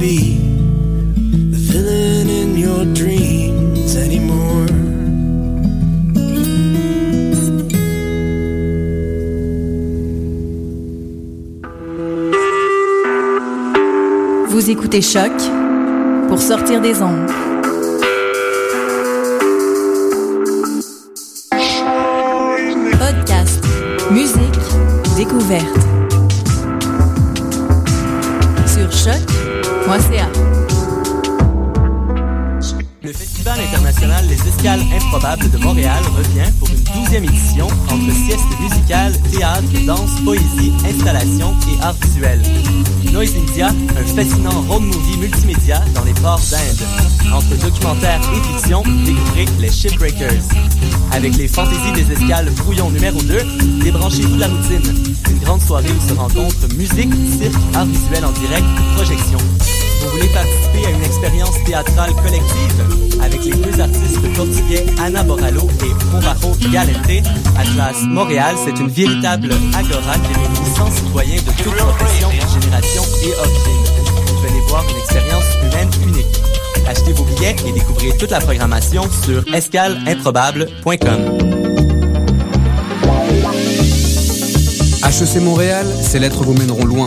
be the villain in your dreams anymore. Vous écoutez Choc pour sortir des ondes. Podcast, musique, découverte. Le Festival international Les Escales Improbables de Montréal revient pour une douzième édition entre sieste musicale, théâtre, danse, poésie, installation et art visuel. Noise India, un fascinant road movie multimédia dans les ports d'Inde. Entre documentaire et fiction, découvrez les Shipbreakers. Avec les fantaisies des escales brouillon numéro 2, débranchez-vous de la routine. Une grande soirée où se rencontrent musique, cirque, art visuel en direct, projection. Vous voulez participer à une expérience théâtrale collective avec les deux artistes portugais Anna Borallo et Morajo Galente? Atlas Montréal, c'est une véritable agora qui réunit 100 citoyens de toutes professions, générations et origines. Venez voir une expérience humaine unique. Achetez vos billets et découvrez toute la programmation sur escaleimprobable.com. HEC Montréal, ces lettres vous mèneront loin.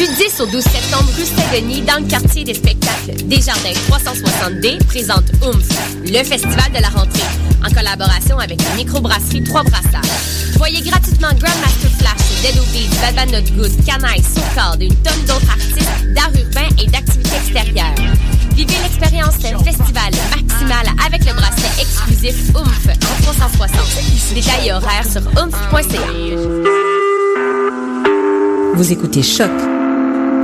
Du 10 au 12 septembre, rue Saint-Denis, dans le quartier des spectacles, Desjardins 360D présente OOMF, le festival de la rentrée, en collaboration avec la microbrasserie Trois Brassards. Voyez gratuitement Grandmaster Flash, Dead Obies, Bad Not Good, Canaille, Soulcard et une tonne d'autres artistes d'art urbain et d'activités extérieures. Vivez l'expérience d'un festival maximal avec le bracelet exclusif OOMF en 360. Détails et horaires sur oomph.ca. Vous écoutez Choc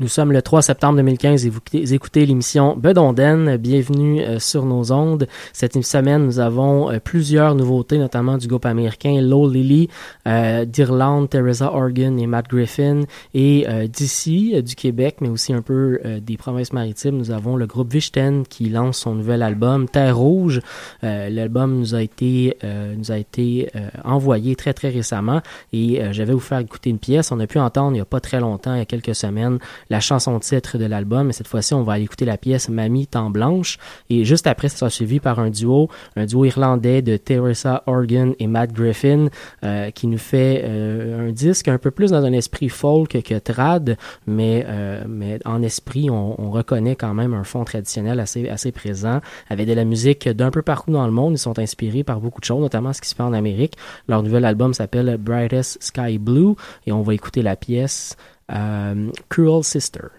Nous sommes le 3 septembre 2015 et vous écoutez l'émission Bedonden. Bienvenue euh, sur nos ondes. Cette semaine, nous avons euh, plusieurs nouveautés, notamment du groupe américain Low Lily, euh, d'Irlande, Teresa Organ et Matt Griffin, et d'ici, du Québec, mais aussi un peu des provinces maritimes, nous avons le groupe Vichten qui lance son nouvel album Terre Rouge. L'album nous a été nous a été envoyé très très récemment et je vais vous faire écouter une pièce. On a pu entendre il n'y a pas très longtemps, il y a quelques semaines, la chanson titre de l'album. Et cette fois-ci, on va aller écouter la pièce Mamie Temps Blanche. Et juste après, ça sera suivi par un duo, un duo irlandais de Teresa Organ et Matt Griffin, euh, qui nous fait euh, un disque un peu plus dans un esprit folk que trad, mais, euh, mais en esprit, on, on, reconnaît quand même un fond traditionnel assez, assez présent, avec de la musique d'un peu partout dans le monde. Ils sont inspirés par beaucoup de choses, notamment ce qui se fait en Amérique. Leur nouvel album s'appelle Brightest Sky Blue, et on va écouter la pièce um, Cruel Sister.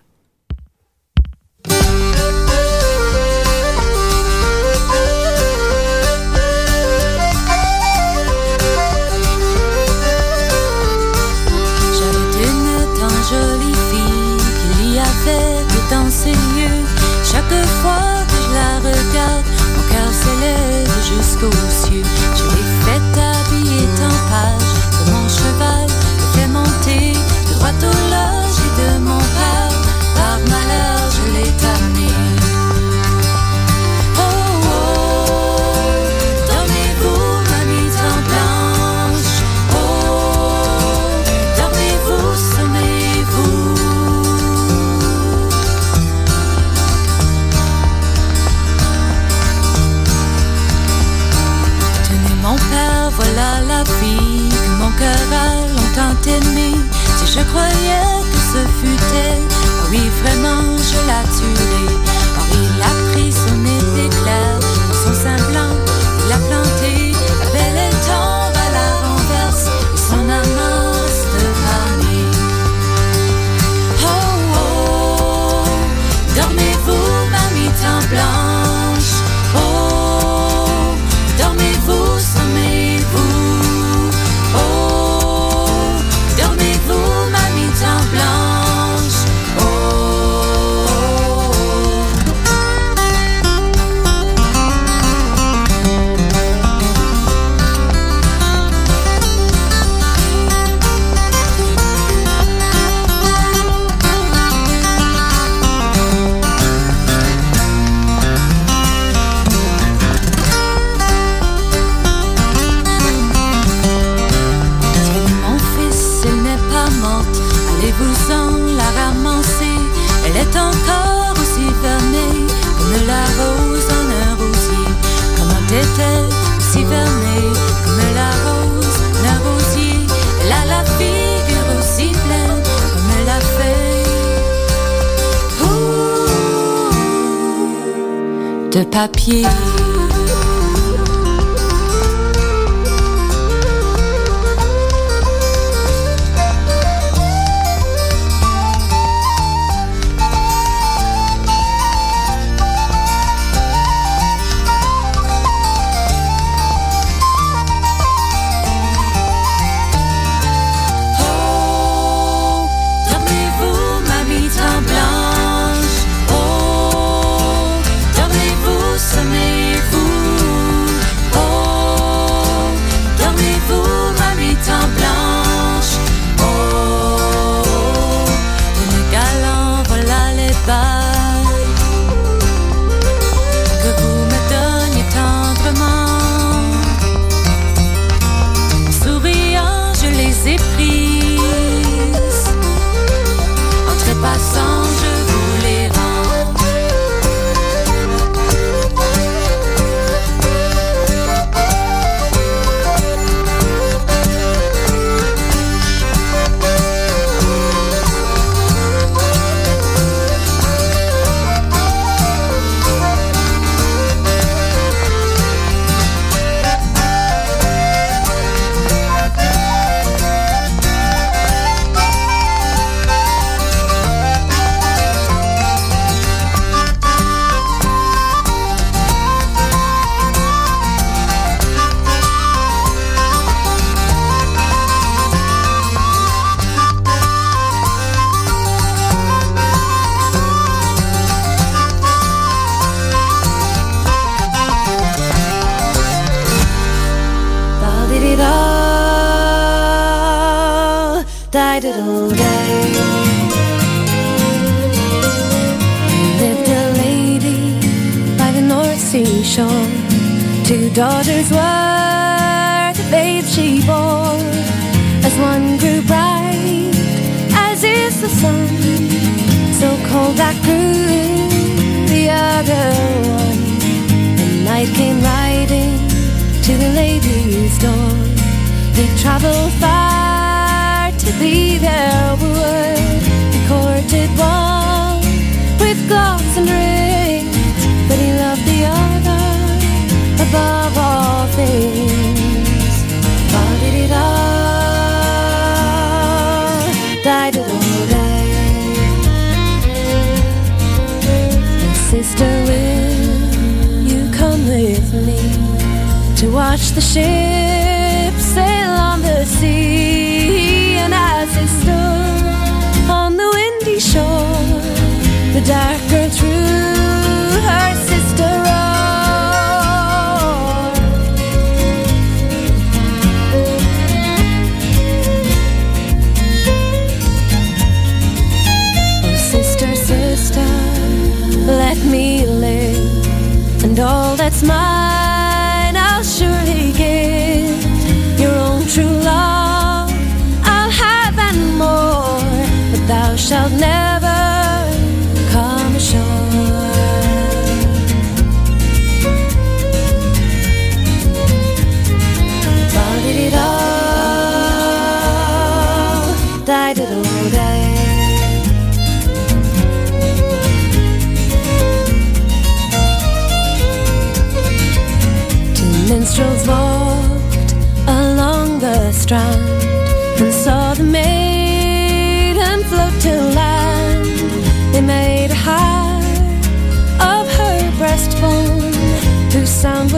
Je croyais que ce fut elle, ah oui vraiment je la tuerai. papier.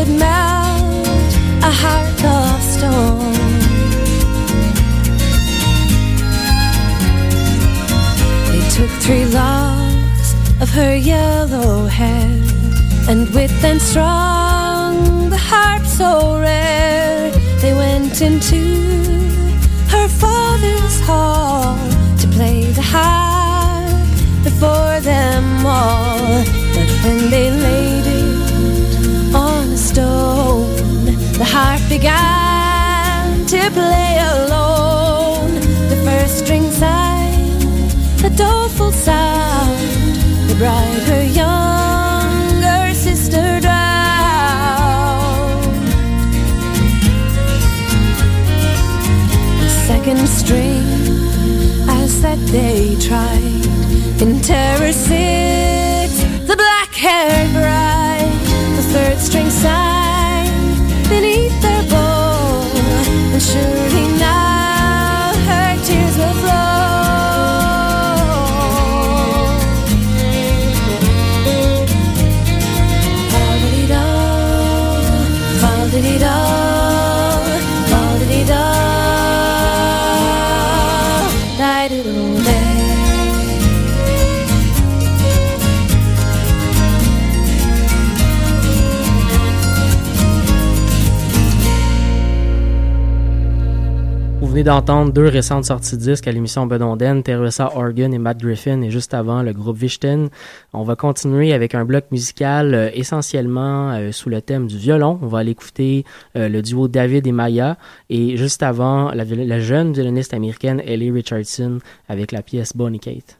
could melt a heart of stone. They took three locks of her yellow hair and with them strung the harp so rare. They went into her father's hall to play the harp before them all. But when they laid The harp began to play alone. The first string sang a doleful sound. The bride, her younger sister, drowned. The second string, as that they tried in terror, sits the black-haired bride. D'entendre deux récentes sorties de disques à l'émission Bedonden, Teresa Organ et Matt Griffin, et juste avant, le groupe Vichten. On va continuer avec un bloc musical euh, essentiellement euh, sous le thème du violon. On va aller écouter euh, le duo David et Maya, et juste avant, la, la jeune violoniste américaine Ellie Richardson avec la pièce Bonnie Kate.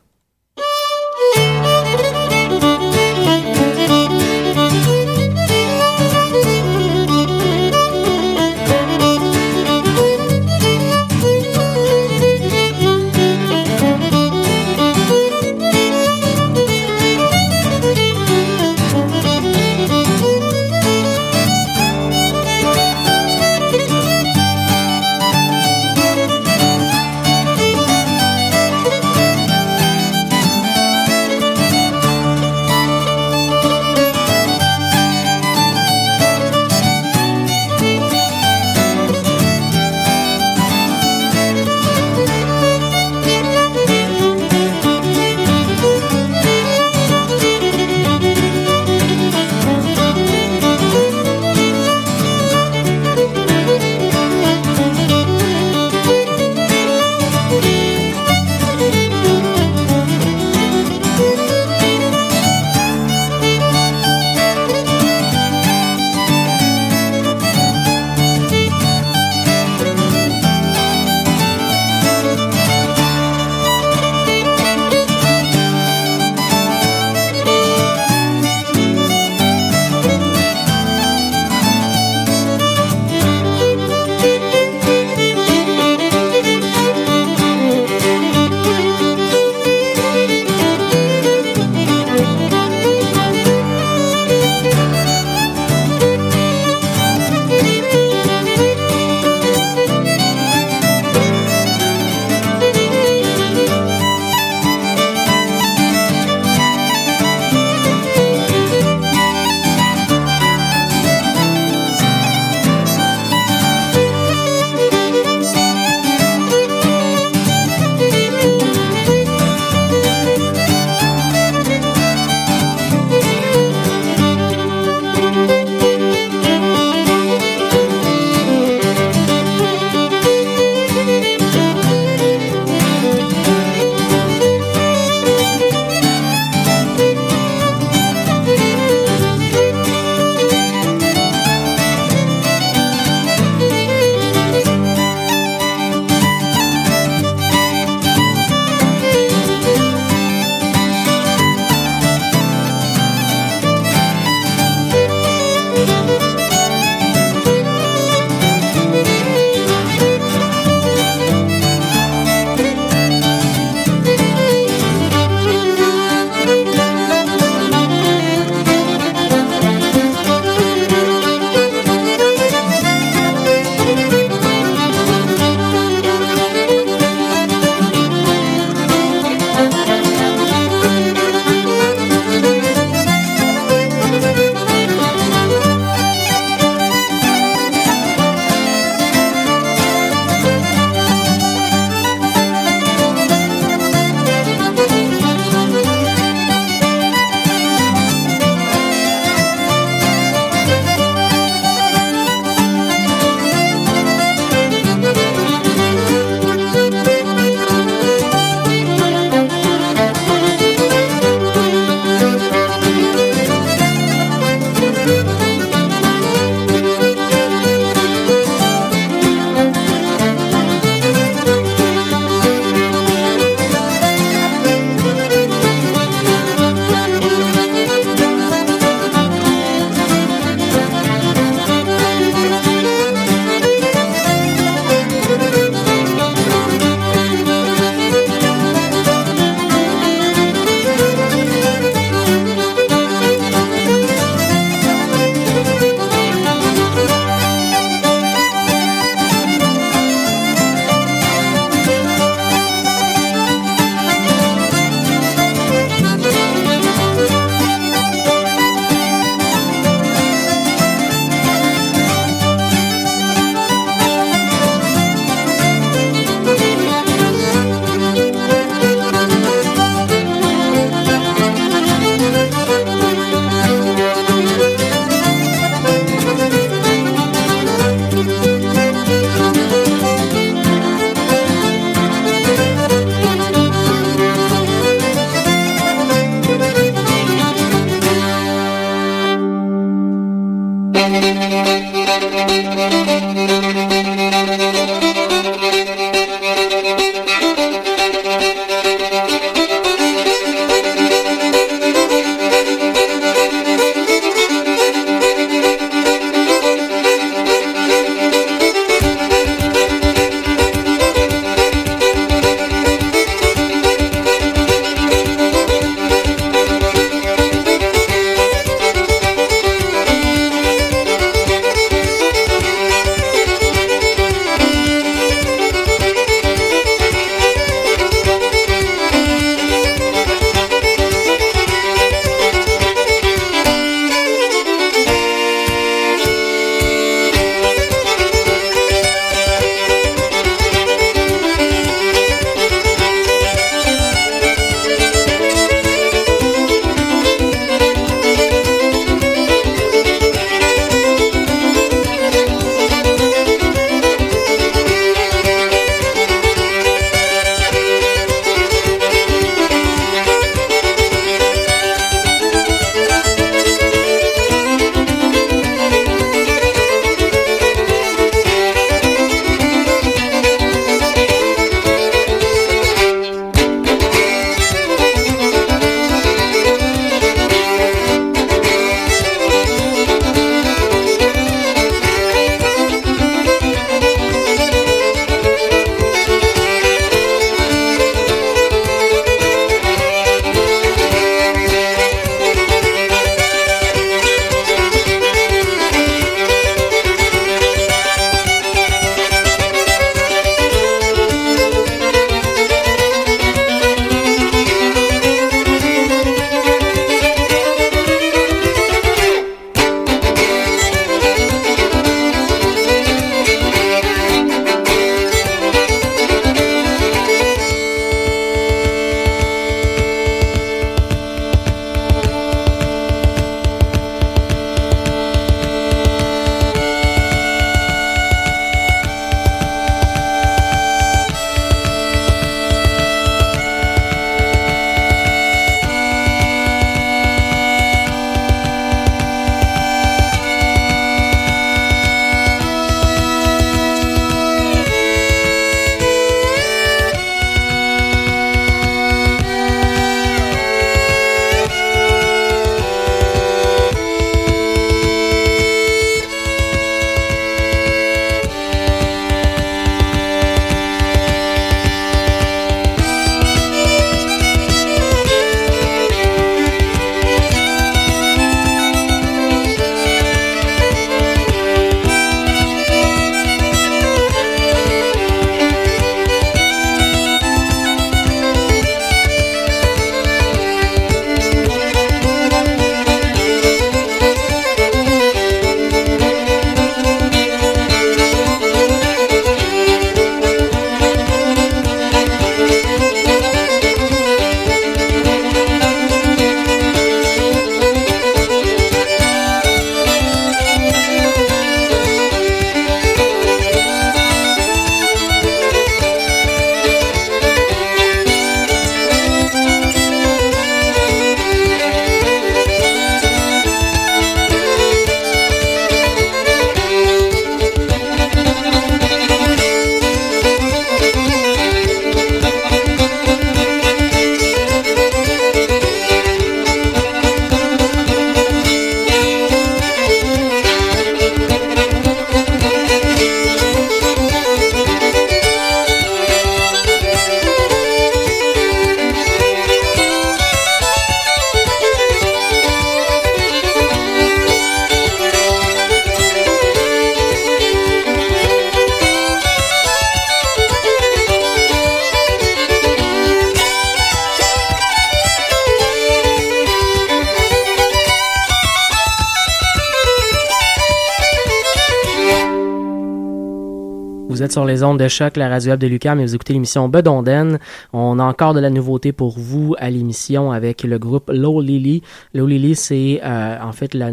Sur les ondes de choc, la radio de Lucas, mais vous écoutez l'émission Bedonden. On a encore de la nouveauté pour vous à l'émission avec le groupe Low Lily. Low Lily, c'est euh, en fait le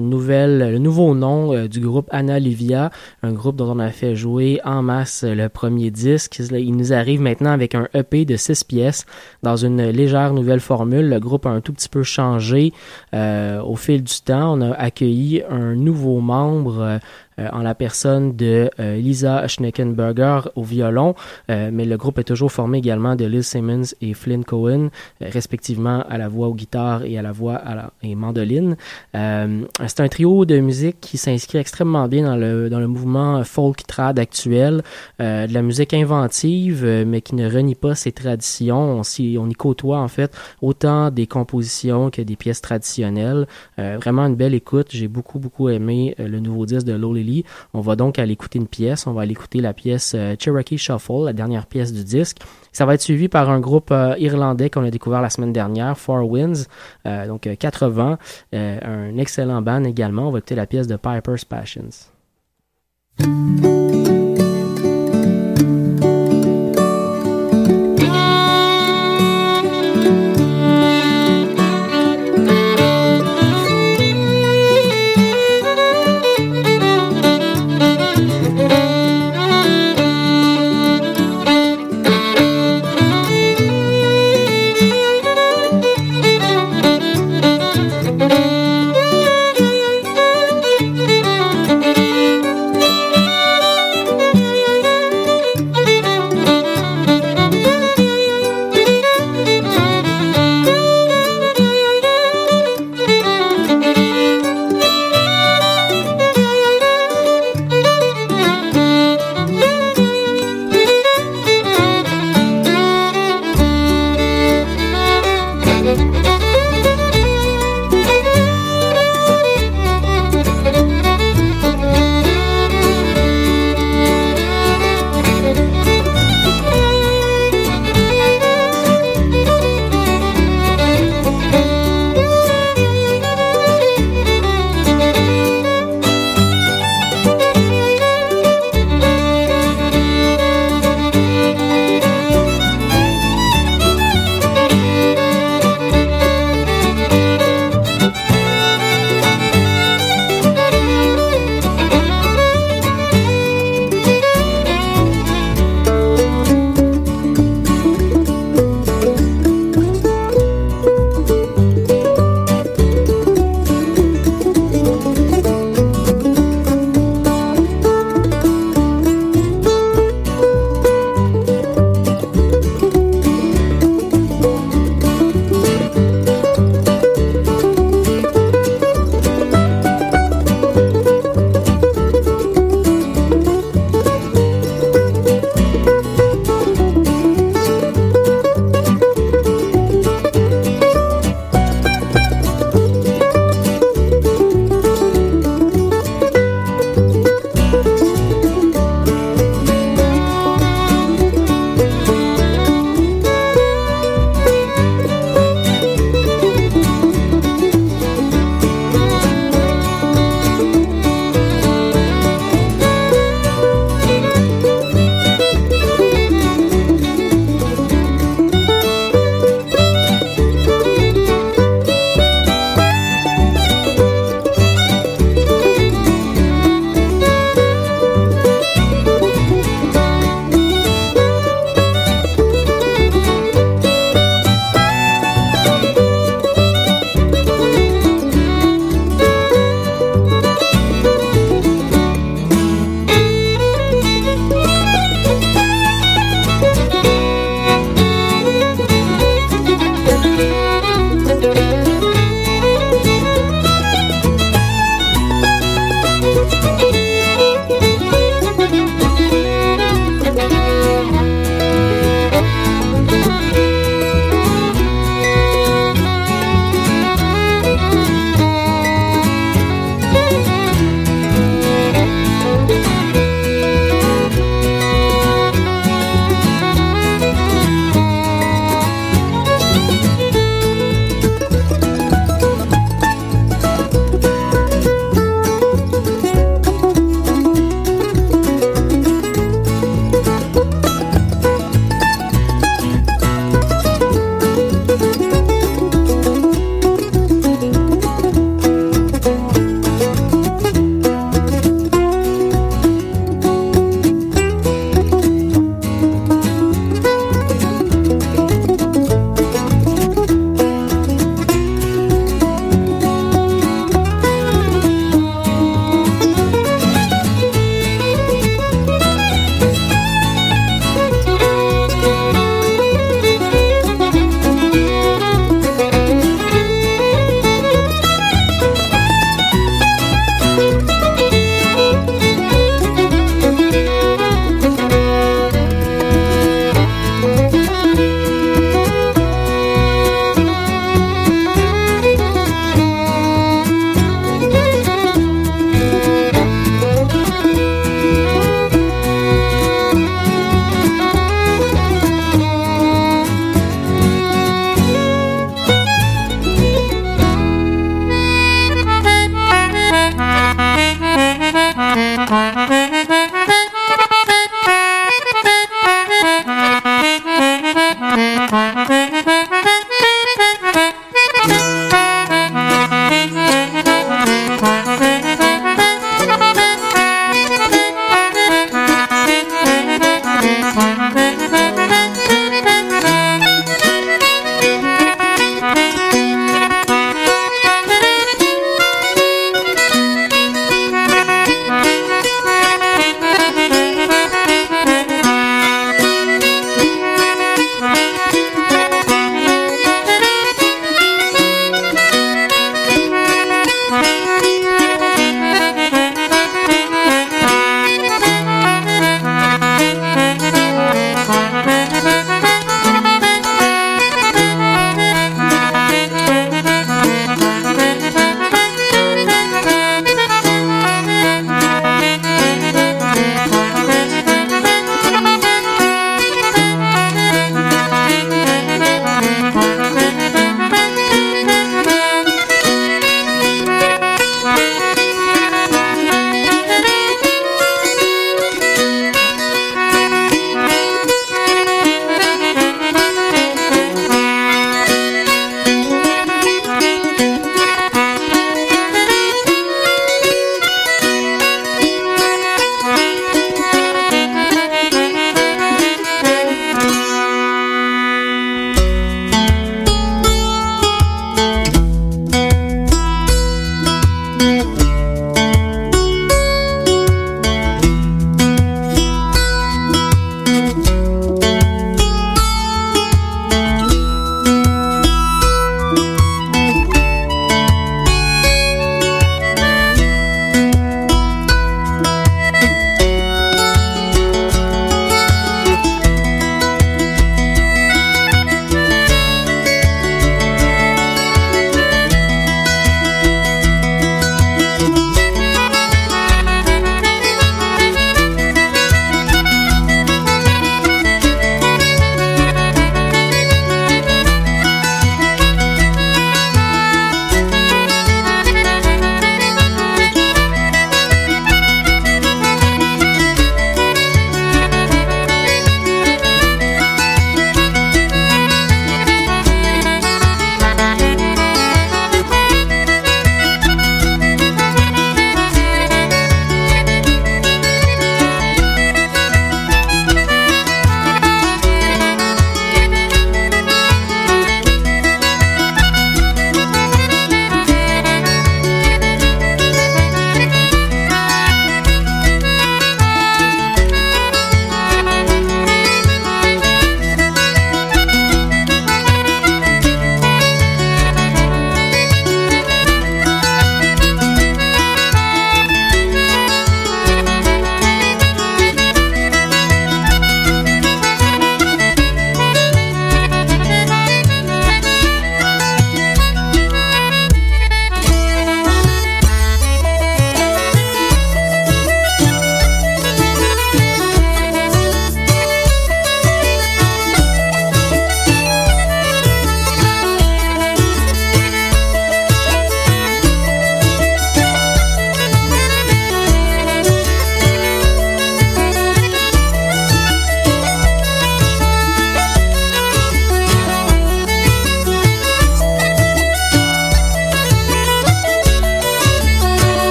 nouveau nom euh, du groupe Anna Livia, un groupe dont on a fait jouer en masse le premier disque. Il nous arrive maintenant avec un EP de six pièces dans une légère nouvelle formule. Le groupe a un tout petit peu changé euh, au fil du temps. On a accueilli un nouveau membre en la personne de euh, Lisa Schneckenberger au violon, euh, mais le groupe est toujours formé également de Liz Simmons et Flynn Cohen, respectivement à la voix aux guitares et à la voix à la, et mandoline. c'est un trio de musique qui s'inscrit extrêmement bien dans le, dans le mouvement folk trad actuel, de la musique inventive, mais qui ne renie pas ses traditions. On, y, on y côtoie en fait autant des compositions que des pièces traditionnelles. vraiment une belle écoute. J'ai beaucoup beaucoup aimé le nouveau disque de Lowly on va donc aller écouter une pièce. On va aller écouter la pièce euh, Cherokee Shuffle, la dernière pièce du disque. Ça va être suivi par un groupe euh, irlandais qu'on a découvert la semaine dernière, Four Winds, euh, donc 80, un excellent band également. On va écouter la pièce de Piper's Passions.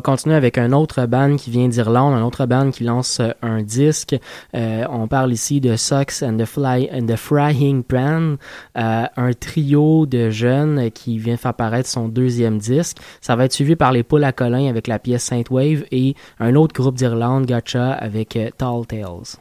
Va continuer avec un autre band qui vient d'Irlande, un autre band qui lance euh, un disque. Euh, on parle ici de Socks and the, Fly, and Frying Pan, euh, un trio de jeunes qui vient faire paraître son deuxième disque. Ça va être suivi par les Poules à Colin avec la pièce Saint Wave et un autre groupe d'Irlande, Gotcha, avec Tall Tales.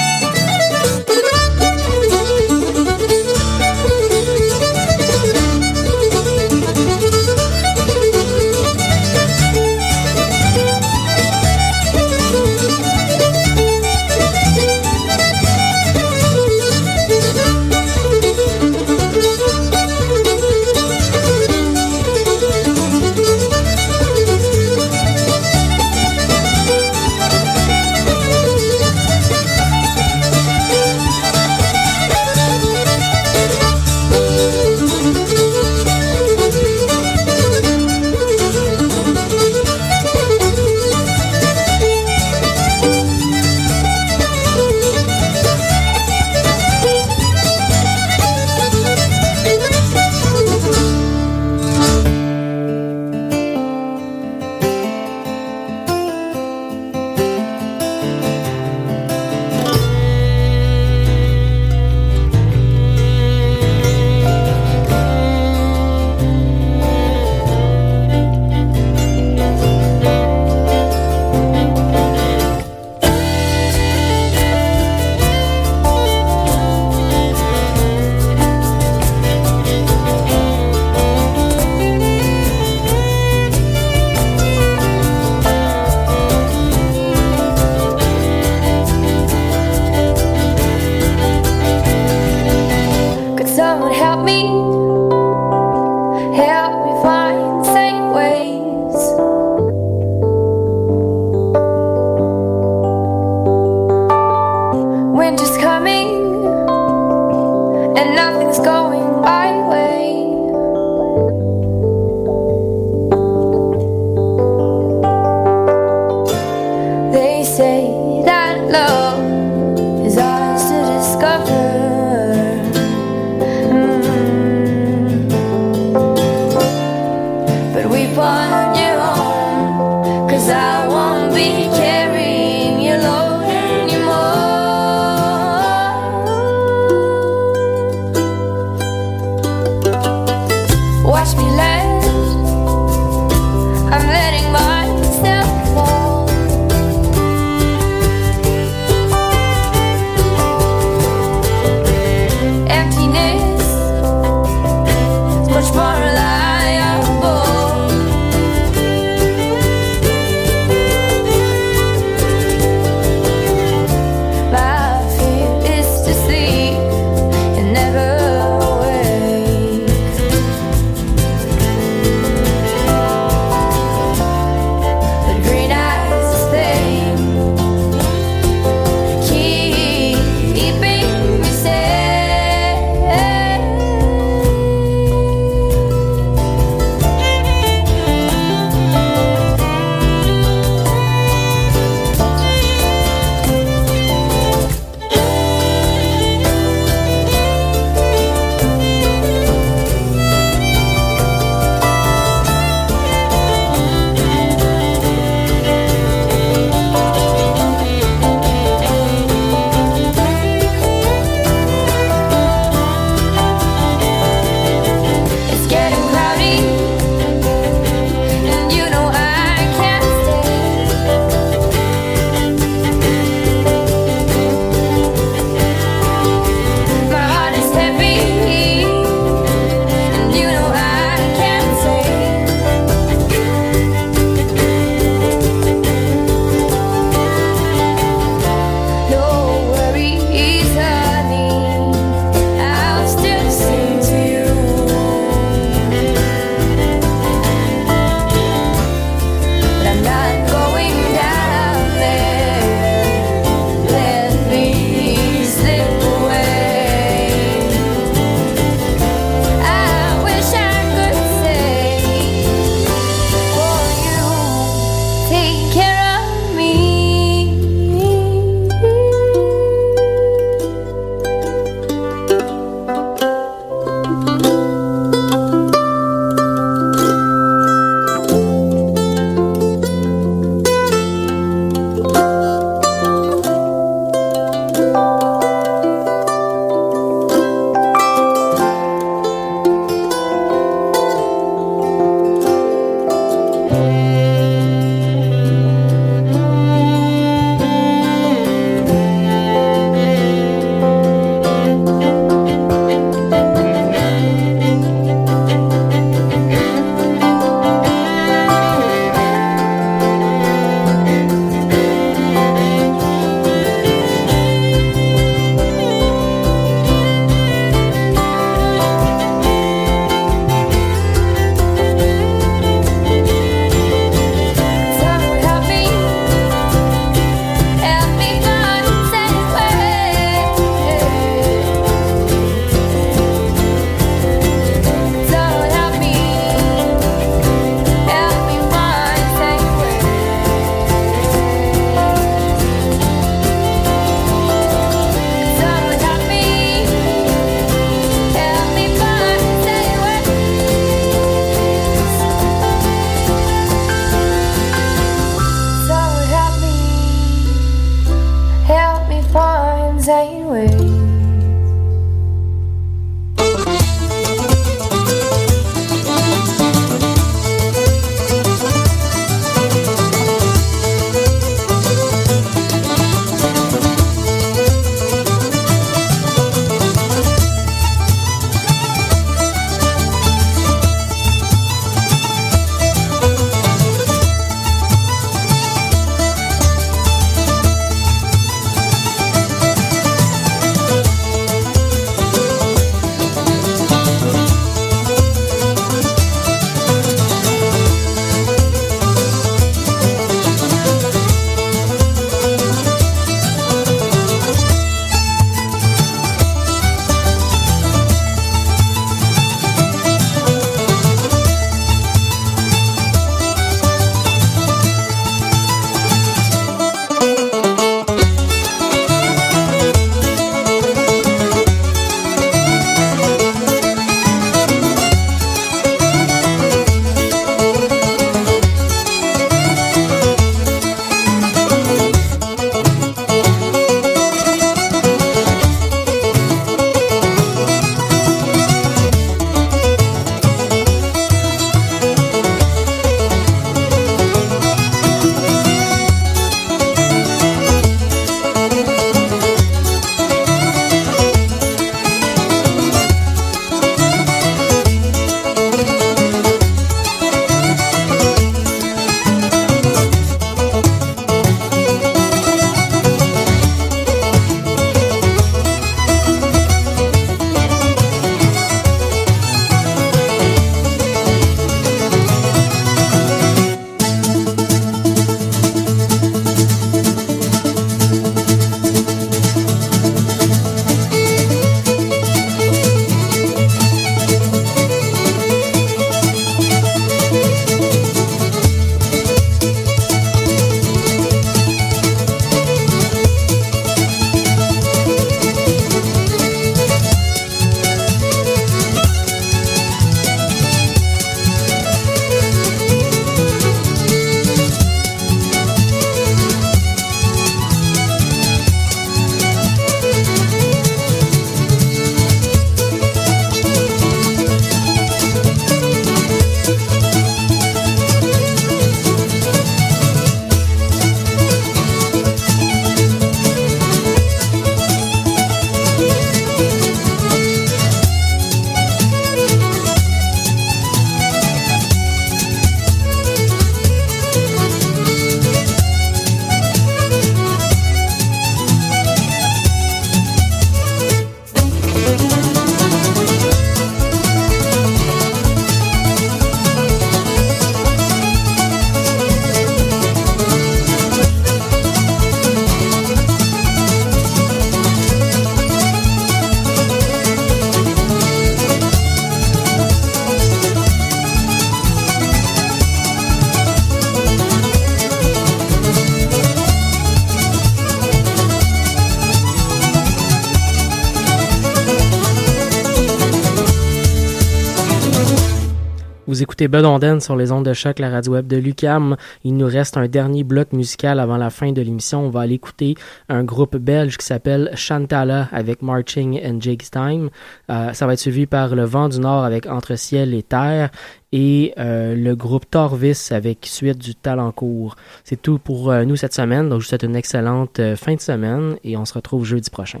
Vous écoutez Bedonden sur les ondes de choc, la radio web de Lucam. Il nous reste un dernier bloc musical avant la fin de l'émission. On va aller écouter un groupe belge qui s'appelle Chantala avec Marching and Jake's Time. Euh, ça va être suivi par Le Vent du Nord avec Entre Ciel et Terre et euh, le groupe Torvis avec Suite du Talencourt. C'est tout pour euh, nous cette semaine. Donc je vous souhaite une excellente fin de semaine et on se retrouve jeudi prochain.